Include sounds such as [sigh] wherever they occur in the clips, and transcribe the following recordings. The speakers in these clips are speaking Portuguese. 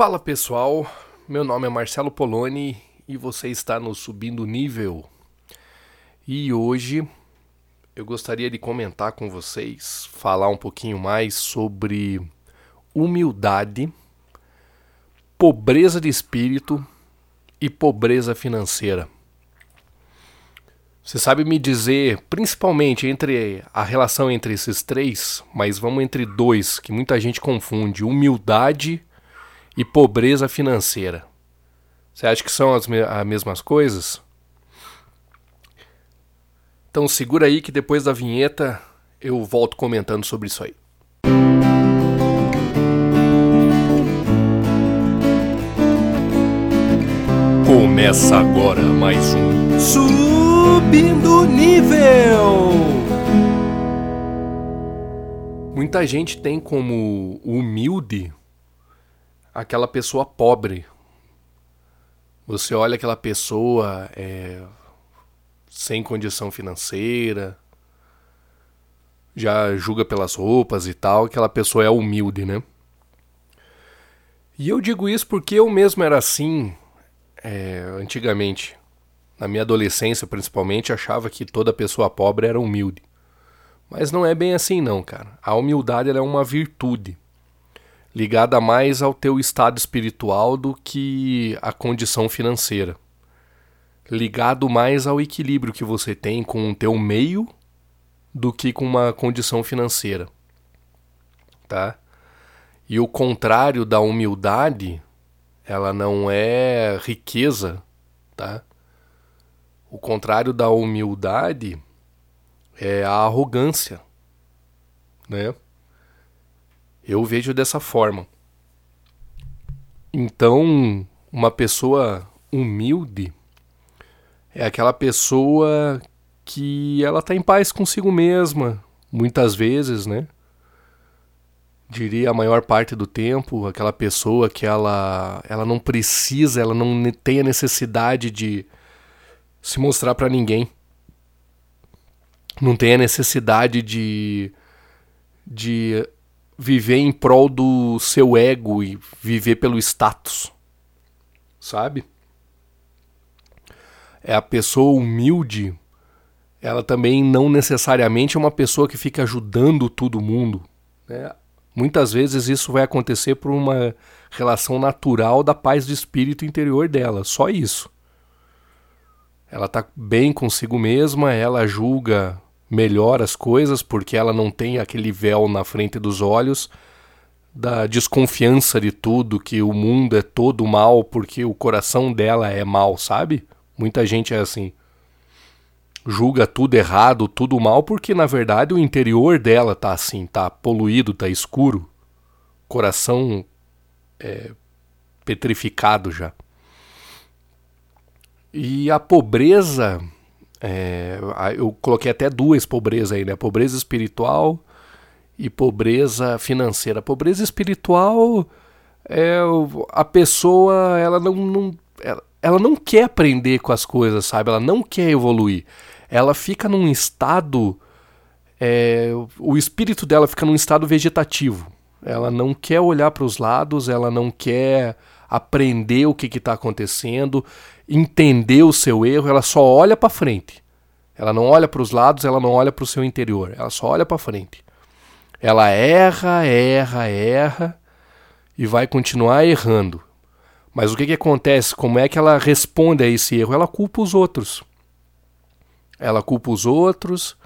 Fala pessoal, meu nome é Marcelo Poloni e você está no Subindo Nível. E hoje eu gostaria de comentar com vocês, falar um pouquinho mais sobre humildade, pobreza de espírito e pobreza financeira. Você sabe me dizer, principalmente entre a relação entre esses três, mas vamos entre dois, que muita gente confunde: humildade e pobreza financeira. Você acha que são as, me as mesmas coisas? Então segura aí que depois da vinheta eu volto comentando sobre isso aí. Começa agora mais um Subindo Nível. Muita gente tem como humilde aquela pessoa pobre. Você olha aquela pessoa é, sem condição financeira, já julga pelas roupas e tal, aquela pessoa é humilde, né? E eu digo isso porque eu mesmo era assim é, antigamente. Na minha adolescência, principalmente, achava que toda pessoa pobre era humilde. Mas não é bem assim, não, cara. A humildade é uma virtude ligada mais ao teu estado espiritual do que à condição financeira. Ligado mais ao equilíbrio que você tem com o teu meio do que com uma condição financeira. Tá? E o contrário da humildade, ela não é riqueza, tá? O contrário da humildade é a arrogância, né? Eu vejo dessa forma. Então, uma pessoa humilde é aquela pessoa que ela está em paz consigo mesma, muitas vezes, né? Diria a maior parte do tempo, aquela pessoa que ela, ela não precisa, ela não tem a necessidade de se mostrar para ninguém. Não tem a necessidade de, de viver em prol do seu ego e viver pelo status. Sabe? É a pessoa humilde, ela também não necessariamente é uma pessoa que fica ajudando todo mundo. Né? Muitas vezes isso vai acontecer por uma relação natural da paz de espírito interior dela, só isso. Ela está bem consigo mesma, ela julga melhor as coisas, porque ela não tem aquele véu na frente dos olhos da desconfiança de tudo, que o mundo é todo mal porque o coração dela é mal, sabe? Muita gente é assim. Julga tudo errado, tudo mal, porque na verdade o interior dela tá assim, tá poluído, tá escuro. Coração é, petrificado já. E a pobreza é, eu coloquei até duas pobrezas aí, né? Pobreza espiritual e pobreza financeira. Pobreza espiritual é a pessoa, ela não, não ela, ela não quer aprender com as coisas, sabe? Ela não quer evoluir. Ela fica num estado, é, o espírito dela fica num estado vegetativo. Ela não quer olhar para os lados, ela não quer aprender o que está acontecendo, entender o seu erro, ela só olha para frente. Ela não olha para os lados, ela não olha para o seu interior, ela só olha para frente. Ela erra, erra, erra e vai continuar errando. Mas o que, que acontece? Como é que ela responde a esse erro? Ela culpa os outros. Ela culpa os outros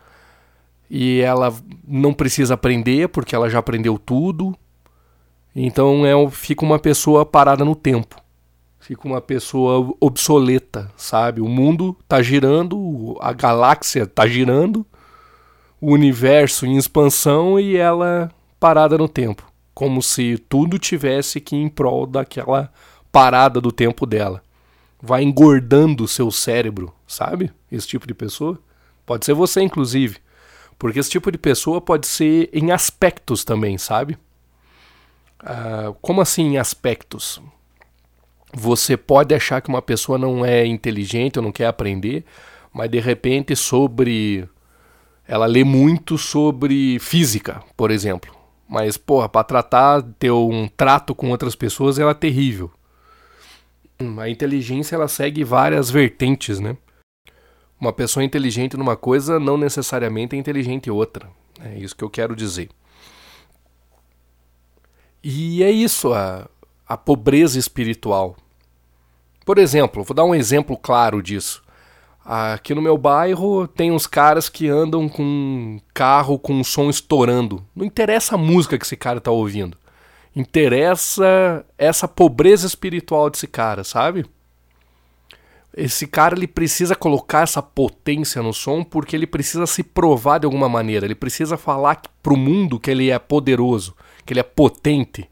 e ela não precisa aprender porque ela já aprendeu tudo. Então é, fica uma pessoa parada no tempo. Fica uma pessoa obsoleta, sabe? O mundo está girando, a galáxia está girando, o universo em expansão e ela parada no tempo. Como se tudo tivesse que ir em prol daquela parada do tempo dela. Vai engordando o seu cérebro, sabe? Esse tipo de pessoa. Pode ser você, inclusive. Porque esse tipo de pessoa pode ser em aspectos também, sabe? Uh, como assim aspectos? Você pode achar que uma pessoa não é inteligente ou não quer aprender, mas de repente sobre. Ela lê muito sobre física, por exemplo. Mas, porra, pra tratar, ter um trato com outras pessoas, ela é terrível. A inteligência, ela segue várias vertentes, né? Uma pessoa inteligente numa coisa não necessariamente é inteligente em outra. É isso que eu quero dizer. E é isso, a, a pobreza espiritual. Por exemplo, vou dar um exemplo claro disso. Aqui no meu bairro tem uns caras que andam com um carro com um som estourando. Não interessa a música que esse cara tá ouvindo. Interessa essa pobreza espiritual desse cara, sabe? Esse cara ele precisa colocar essa potência no som porque ele precisa se provar de alguma maneira. Ele precisa falar pro mundo que ele é poderoso, que ele é potente.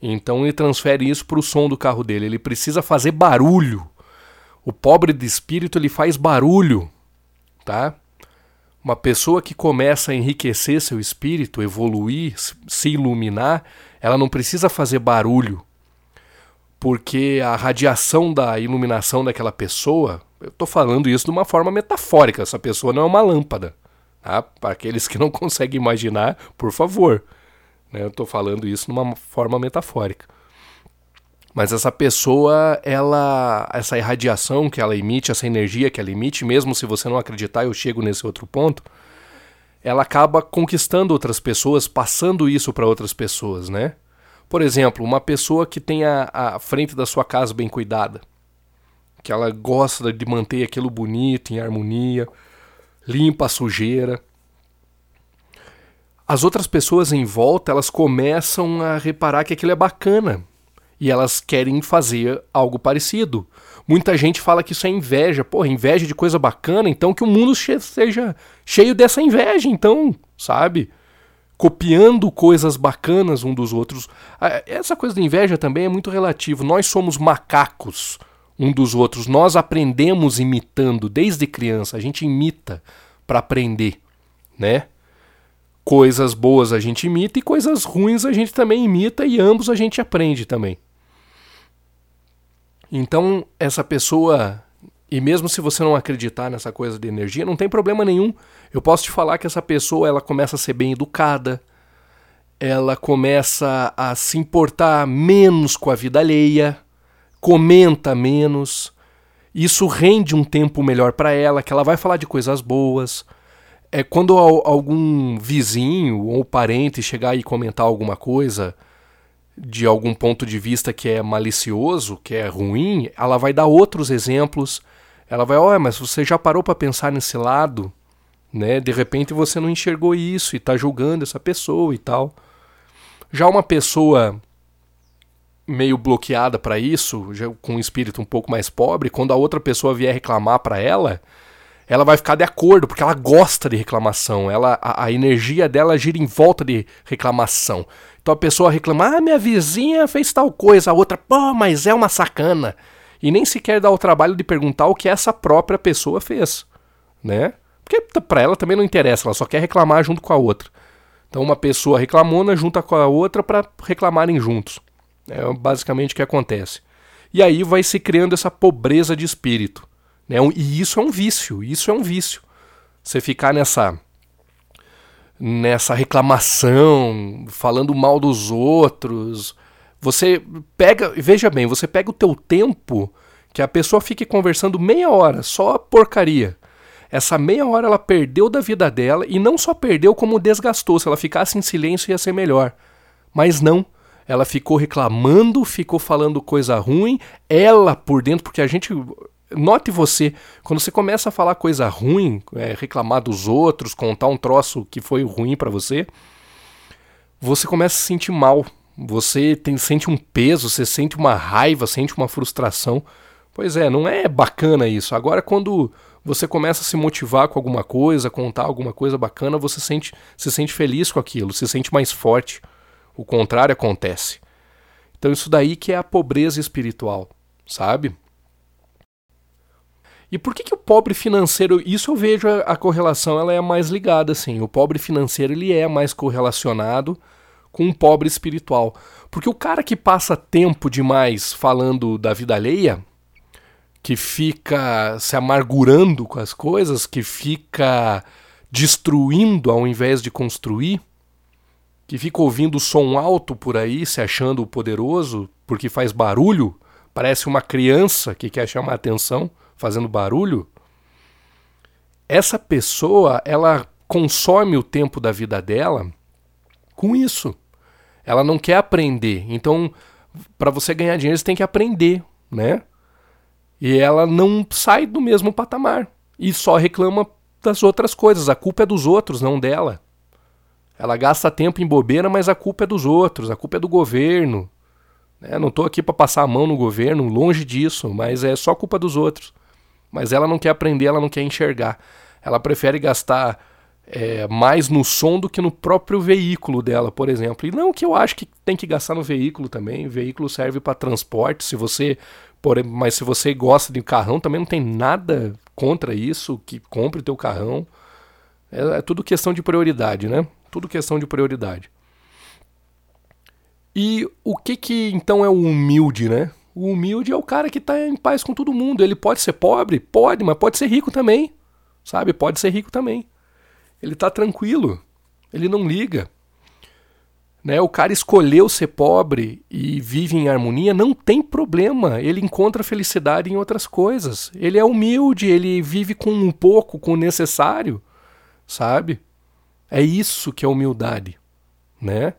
Então ele transfere isso pro som do carro dele. Ele precisa fazer barulho o pobre de espírito ele faz barulho, tá? Uma pessoa que começa a enriquecer seu espírito, evoluir, se iluminar, ela não precisa fazer barulho, porque a radiação da iluminação daquela pessoa, eu estou falando isso de uma forma metafórica, essa pessoa não é uma lâmpada. Tá? Para aqueles que não [laughs] conseguem imaginar, por favor. Né? Eu estou falando isso de uma forma metafórica. Mas essa pessoa, ela, essa irradiação que ela emite, essa energia que ela emite, mesmo se você não acreditar, eu chego nesse outro ponto, ela acaba conquistando outras pessoas, passando isso para outras pessoas, né? Por exemplo, uma pessoa que tem a, a frente da sua casa bem cuidada, que ela gosta de manter aquilo bonito, em harmonia, limpa a sujeira. As outras pessoas em volta, elas começam a reparar que aquilo é bacana, e elas querem fazer algo parecido. Muita gente fala que isso é inveja. Porra, inveja de coisa bacana, então que o mundo seja cheio dessa inveja, então, sabe? Copiando coisas bacanas um dos outros. Essa coisa de inveja também é muito relativo. Nós somos macacos um dos outros. Nós aprendemos imitando desde criança. A gente imita para aprender, né? Coisas boas a gente imita e coisas ruins a gente também imita e ambos a gente aprende também. Então, essa pessoa, e mesmo se você não acreditar nessa coisa de energia, não tem problema nenhum. Eu posso te falar que essa pessoa, ela começa a ser bem educada, ela começa a se importar menos com a vida alheia, comenta menos. Isso rende um tempo melhor para ela, que ela vai falar de coisas boas. É quando algum vizinho ou parente chegar e comentar alguma coisa, de algum ponto de vista que é malicioso, que é ruim, ela vai dar outros exemplos. Ela vai, olha, mas você já parou para pensar nesse lado, né? De repente você não enxergou isso e está julgando essa pessoa e tal. Já uma pessoa meio bloqueada para isso, já com um espírito um pouco mais pobre, quando a outra pessoa vier reclamar para ela, ela vai ficar de acordo, porque ela gosta de reclamação. Ela, a, a energia dela gira em volta de reclamação. Então a pessoa reclama, ah, minha vizinha fez tal coisa, a outra, pô, mas é uma sacana. E nem sequer dá o trabalho de perguntar o que essa própria pessoa fez, né? Porque para ela também não interessa, ela só quer reclamar junto com a outra. Então uma pessoa reclamona junta com a outra para reclamarem juntos. É basicamente o que acontece. E aí vai se criando essa pobreza de espírito. Né? E isso é um vício, isso é um vício. Você ficar nessa nessa reclamação, falando mal dos outros. Você pega, veja bem, você pega o teu tempo que a pessoa fique conversando meia hora, só porcaria. Essa meia hora ela perdeu da vida dela e não só perdeu, como desgastou. Se ela ficasse em silêncio ia ser melhor. Mas não. Ela ficou reclamando, ficou falando coisa ruim, ela por dentro, porque a gente Note você, quando você começa a falar coisa ruim, é, reclamar dos outros, contar um troço que foi ruim para você, você começa a se sentir mal. Você tem, sente um peso, você sente uma raiva, sente uma frustração. Pois é, não é bacana isso. Agora, quando você começa a se motivar com alguma coisa, contar alguma coisa bacana, você sente, se sente feliz com aquilo, se sente mais forte. O contrário acontece. Então, isso daí que é a pobreza espiritual, sabe? E por que, que o pobre financeiro, isso eu vejo a, a, correlação, ela é mais ligada assim. O pobre financeiro ele é mais correlacionado com o pobre espiritual. Porque o cara que passa tempo demais falando da vida alheia, que fica se amargurando com as coisas, que fica destruindo ao invés de construir, que fica ouvindo som alto por aí, se achando poderoso, porque faz barulho, parece uma criança que quer chamar atenção, fazendo barulho. Essa pessoa, ela consome o tempo da vida dela com isso. Ela não quer aprender. Então, para você ganhar dinheiro, você tem que aprender, né? E ela não sai do mesmo patamar e só reclama das outras coisas. A culpa é dos outros, não dela. Ela gasta tempo em bobeira, mas a culpa é dos outros, a culpa é do governo. É, não estou aqui para passar a mão no governo, longe disso, mas é só culpa dos outros. Mas ela não quer aprender, ela não quer enxergar. Ela prefere gastar é, mais no som do que no próprio veículo dela, por exemplo. E não que eu acho que tem que gastar no veículo também. O veículo serve para transporte. Se você, por, mas se você gosta de carrão, também não tem nada contra isso. Que compre o teu carrão. É, é tudo questão de prioridade, né? Tudo questão de prioridade. E o que que então é o humilde, né? O humilde é o cara que está em paz com todo mundo. Ele pode ser pobre? Pode, mas pode ser rico também. Sabe? Pode ser rico também. Ele está tranquilo. Ele não liga. Né? O cara escolheu ser pobre e vive em harmonia, não tem problema. Ele encontra felicidade em outras coisas. Ele é humilde, ele vive com um pouco, com o necessário, sabe? É isso que é humildade, né?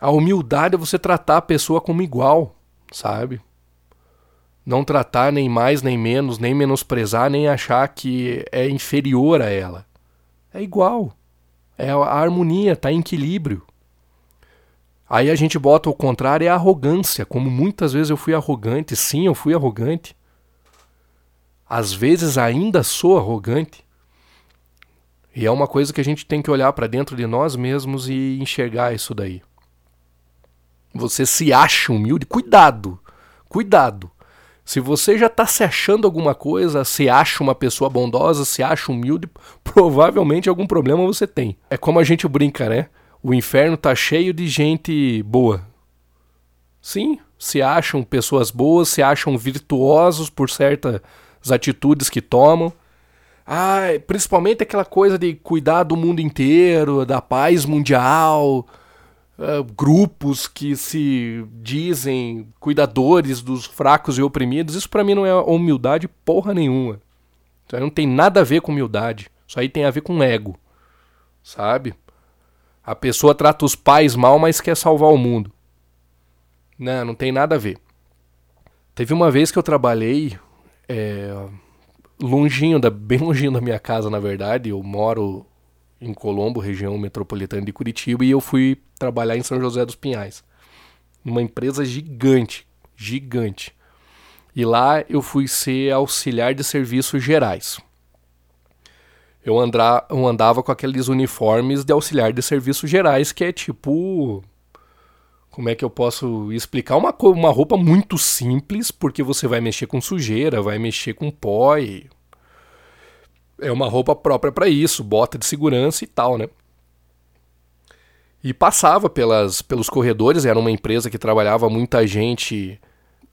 A humildade é você tratar a pessoa como igual, sabe? Não tratar nem mais nem menos, nem menosprezar, nem achar que é inferior a ela. É igual. É a harmonia, tá em equilíbrio. Aí a gente bota o contrário, é a arrogância, como muitas vezes eu fui arrogante. Sim, eu fui arrogante. Às vezes ainda sou arrogante. E é uma coisa que a gente tem que olhar para dentro de nós mesmos e enxergar isso daí. Você se acha humilde, cuidado, cuidado. Se você já está se achando alguma coisa, se acha uma pessoa bondosa, se acha humilde, [laughs] provavelmente algum problema você tem. É como a gente brinca, né? O inferno tá cheio de gente boa. Sim, se acham pessoas boas, se acham virtuosos por certas atitudes que tomam. Ah, principalmente aquela coisa de cuidar do mundo inteiro, da paz mundial, uh, grupos que se dizem cuidadores dos fracos e oprimidos. Isso para mim não é humildade porra nenhuma. Isso aí não tem nada a ver com humildade. Isso aí tem a ver com ego. Sabe? A pessoa trata os pais mal, mas quer salvar o mundo. Não, não tem nada a ver. Teve uma vez que eu trabalhei. É, longinho, da, bem longinho da minha casa, na verdade. Eu moro em Colombo, região metropolitana de Curitiba, e eu fui trabalhar em São José dos Pinhais. Uma empresa gigante, gigante. E lá eu fui ser auxiliar de serviços gerais. Eu, andra, eu andava com aqueles uniformes de auxiliar de serviços gerais, que é tipo como é que eu posso explicar uma, uma roupa muito simples, porque você vai mexer com sujeira, vai mexer com pó e é uma roupa própria para isso, bota de segurança e tal, né? E passava pelas, pelos corredores, era uma empresa que trabalhava muita gente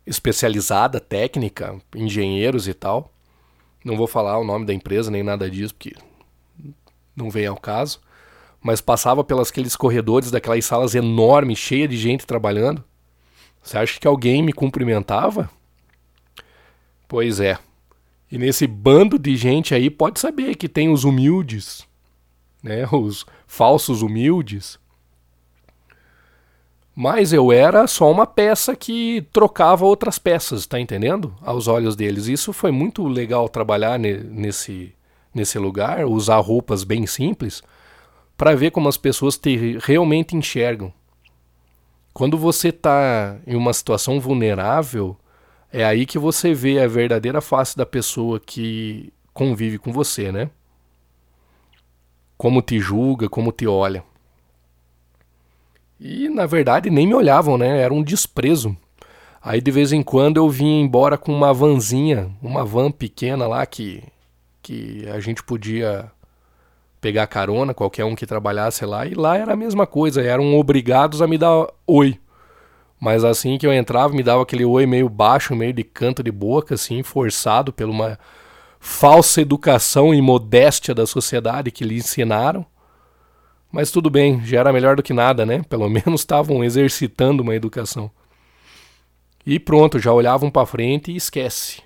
especializada, técnica, engenheiros e tal. Não vou falar o nome da empresa nem nada disso, porque não vem ao caso mas passava pelos aqueles corredores daquelas salas enormes, cheias de gente trabalhando. Você acha que alguém me cumprimentava? Pois é. E nesse bando de gente aí, pode saber que tem os humildes, né? Os falsos humildes. Mas eu era só uma peça que trocava outras peças, tá entendendo? Aos olhos deles. Isso foi muito legal trabalhar nesse, nesse lugar, usar roupas bem simples para ver como as pessoas te realmente enxergam. Quando você está em uma situação vulnerável, é aí que você vê a verdadeira face da pessoa que convive com você, né? Como te julga, como te olha. E na verdade nem me olhavam, né? Era um desprezo. Aí de vez em quando eu vinha embora com uma vanzinha, uma van pequena lá que, que a gente podia pegar carona, qualquer um que trabalhasse lá, e lá era a mesma coisa, eram obrigados a me dar oi. Mas assim que eu entrava, me dava aquele oi meio baixo, meio de canto de boca, assim, forçado por uma falsa educação e modéstia da sociedade que lhe ensinaram. Mas tudo bem, já era melhor do que nada, né? [laughs] Pelo menos estavam exercitando uma educação. E pronto, já olhavam para frente e esquece.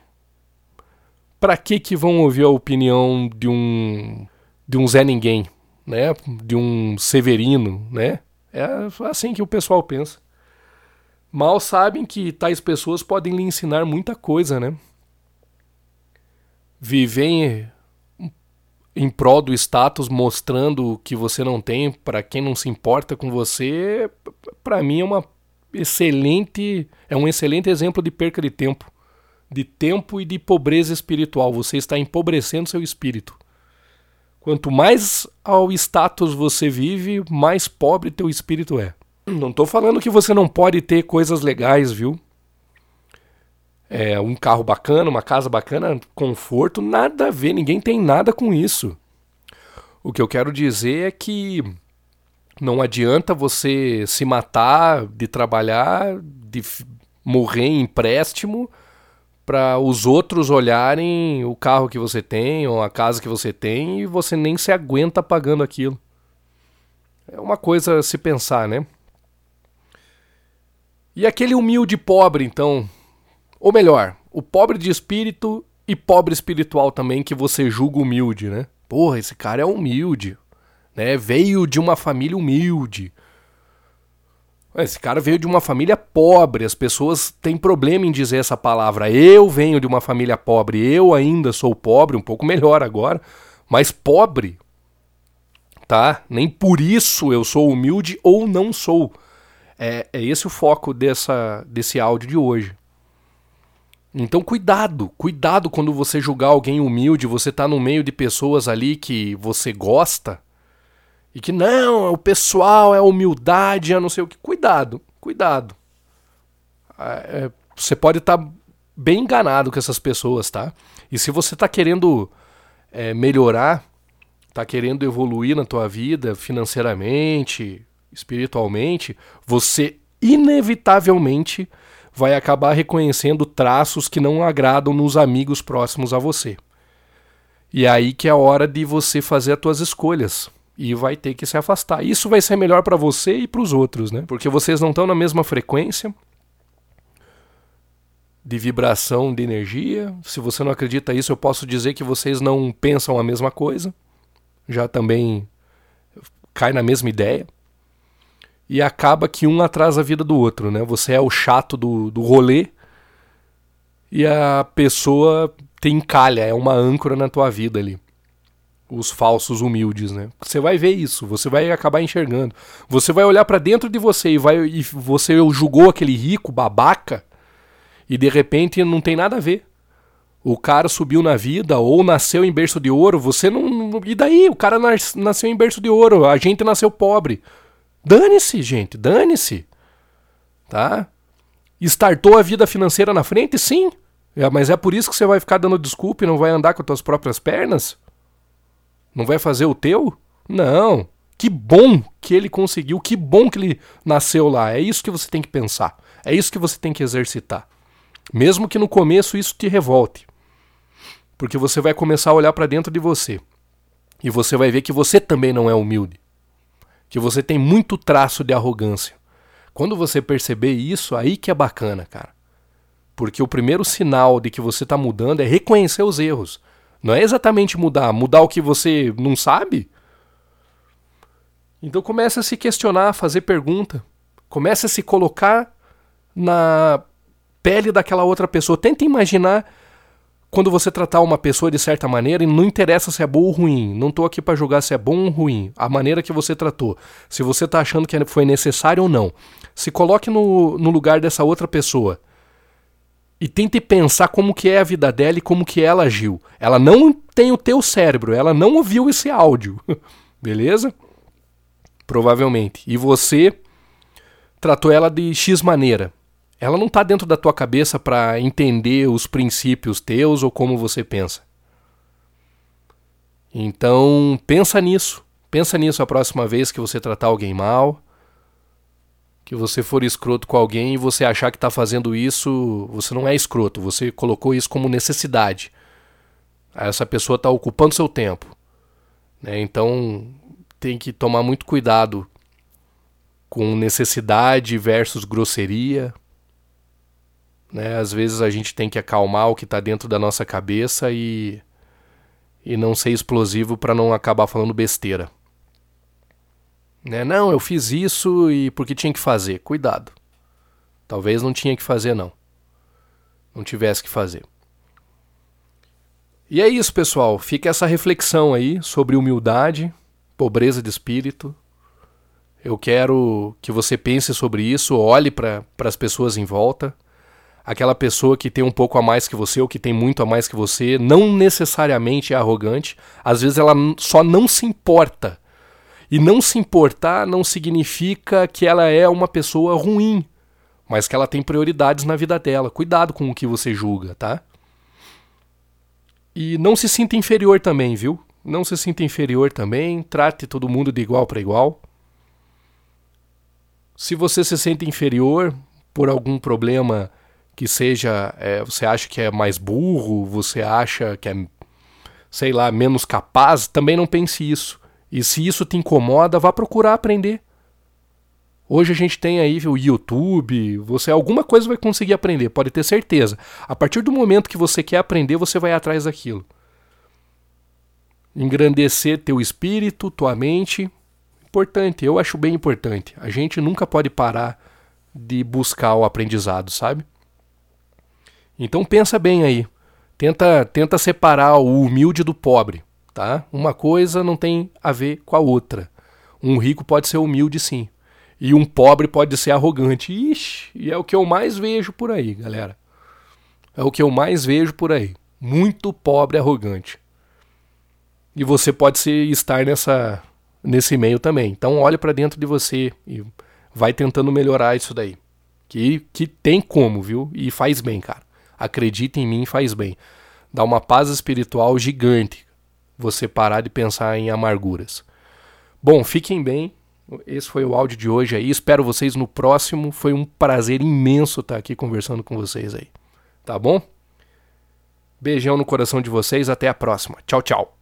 Para que que vão ouvir a opinião de um de um Zé Ninguém, né? De um Severino, né? É assim que o pessoal pensa. Mal sabem que tais pessoas podem lhe ensinar muita coisa, né? Viver em, em prol do status, mostrando que você não tem para quem não se importa com você, para mim é uma excelente, é um excelente exemplo de perca de tempo, de tempo e de pobreza espiritual. Você está empobrecendo seu espírito. Quanto mais ao status você vive, mais pobre teu espírito é. Não estou falando que você não pode ter coisas legais, viu? É, um carro bacana, uma casa bacana, conforto, nada a ver, ninguém tem nada com isso. O que eu quero dizer é que não adianta você se matar de trabalhar, de morrer em empréstimo para os outros olharem o carro que você tem ou a casa que você tem e você nem se aguenta pagando aquilo. É uma coisa a se pensar, né? E aquele humilde pobre, então, ou melhor, o pobre de espírito e pobre espiritual também que você julga humilde, né? Porra, esse cara é humilde, né? Veio de uma família humilde. Esse cara veio de uma família pobre, as pessoas têm problema em dizer essa palavra. Eu venho de uma família pobre, eu ainda sou pobre, um pouco melhor agora, mas pobre, tá? Nem por isso eu sou humilde ou não sou. É, é esse o foco dessa, desse áudio de hoje. Então cuidado, cuidado quando você julgar alguém humilde, você tá no meio de pessoas ali que você gosta e que não, o pessoal é humildade, é não sei o que. Cuidado, cuidado. É, é você pode estar tá bem enganado com essas pessoas, tá? E se você está querendo é, melhorar, está querendo evoluir na tua vida financeiramente, espiritualmente, você inevitavelmente vai acabar reconhecendo traços que não agradam nos amigos próximos a você. E é aí que é a hora de você fazer as tuas escolhas e vai ter que se afastar. Isso vai ser melhor para você e para os outros, né? Porque vocês não estão na mesma frequência de vibração de energia. Se você não acredita nisso, eu posso dizer que vocês não pensam a mesma coisa. Já também cai na mesma ideia. E acaba que um atrasa a vida do outro, né? Você é o chato do, do rolê e a pessoa tem calha, é uma âncora na tua vida ali os falsos humildes, né? Você vai ver isso, você vai acabar enxergando. Você vai olhar para dentro de você e vai e você julgou aquele rico babaca e de repente não tem nada a ver. O cara subiu na vida ou nasceu em berço de ouro, você não. E daí? O cara nasceu em berço de ouro, a gente nasceu pobre. Dane-se, gente, dane-se. Tá? Startou a vida financeira na frente? Sim. É, mas é por isso que você vai ficar dando desculpa e não vai andar com as suas próprias pernas? Não vai fazer o teu? Não. Que bom que ele conseguiu, que bom que ele nasceu lá. É isso que você tem que pensar. É isso que você tem que exercitar. Mesmo que no começo isso te revolte. Porque você vai começar a olhar para dentro de você. E você vai ver que você também não é humilde. Que você tem muito traço de arrogância. Quando você perceber isso, aí que é bacana, cara. Porque o primeiro sinal de que você está mudando é reconhecer os erros. Não é exatamente mudar, mudar o que você não sabe. Então começa a se questionar, a fazer pergunta. Começa a se colocar na pele daquela outra pessoa. Tenta imaginar quando você tratar uma pessoa de certa maneira e não interessa se é bom ou ruim. Não estou aqui para julgar se é bom ou ruim. A maneira que você tratou. Se você está achando que foi necessário ou não. Se coloque no, no lugar dessa outra pessoa e tente pensar como que é a vida dela e como que ela agiu. Ela não tem o teu cérebro, ela não ouviu esse áudio. [laughs] Beleza? Provavelmente. E você tratou ela de X maneira. Ela não está dentro da tua cabeça para entender os princípios teus ou como você pensa. Então, pensa nisso. Pensa nisso a próxima vez que você tratar alguém mal que você for escroto com alguém e você achar que está fazendo isso, você não é escroto, você colocou isso como necessidade. Essa pessoa está ocupando seu tempo. Né? Então, tem que tomar muito cuidado com necessidade versus grosseria. Né? Às vezes a gente tem que acalmar o que está dentro da nossa cabeça e, e não ser explosivo para não acabar falando besteira. Né? Não, eu fiz isso e porque tinha que fazer. Cuidado. Talvez não tinha que fazer, não. Não tivesse que fazer. E é isso, pessoal. Fica essa reflexão aí sobre humildade, pobreza de espírito. Eu quero que você pense sobre isso, olhe para as pessoas em volta. Aquela pessoa que tem um pouco a mais que você ou que tem muito a mais que você, não necessariamente é arrogante. Às vezes ela só não se importa. E não se importar não significa que ela é uma pessoa ruim, mas que ela tem prioridades na vida dela. Cuidado com o que você julga, tá? E não se sinta inferior também, viu? Não se sinta inferior também. Trate todo mundo de igual para igual. Se você se sente inferior por algum problema que seja, é, você acha que é mais burro, você acha que é, sei lá, menos capaz, também não pense isso. E se isso te incomoda, vá procurar aprender. Hoje a gente tem aí o YouTube, você alguma coisa vai conseguir aprender, pode ter certeza. A partir do momento que você quer aprender, você vai atrás daquilo. Engrandecer teu espírito, tua mente, importante, eu acho bem importante. A gente nunca pode parar de buscar o aprendizado, sabe? Então pensa bem aí. Tenta, tenta separar o humilde do pobre, tá? Uma coisa não tem a ver com a outra. Um rico pode ser humilde sim. E um pobre pode ser arrogante. Ixi, e é o que eu mais vejo por aí, galera. É o que eu mais vejo por aí. Muito pobre arrogante. E você pode se estar nessa nesse meio também. Então olhe para dentro de você e vai tentando melhorar isso daí. Que, que tem como, viu? E faz bem, cara. Acredita em mim, faz bem. Dá uma paz espiritual gigante você parar de pensar em amarguras. Bom, fiquem bem esse foi o áudio de hoje aí. Espero vocês no próximo. Foi um prazer imenso estar aqui conversando com vocês aí. Tá bom? Beijão no coração de vocês. Até a próxima. Tchau, tchau.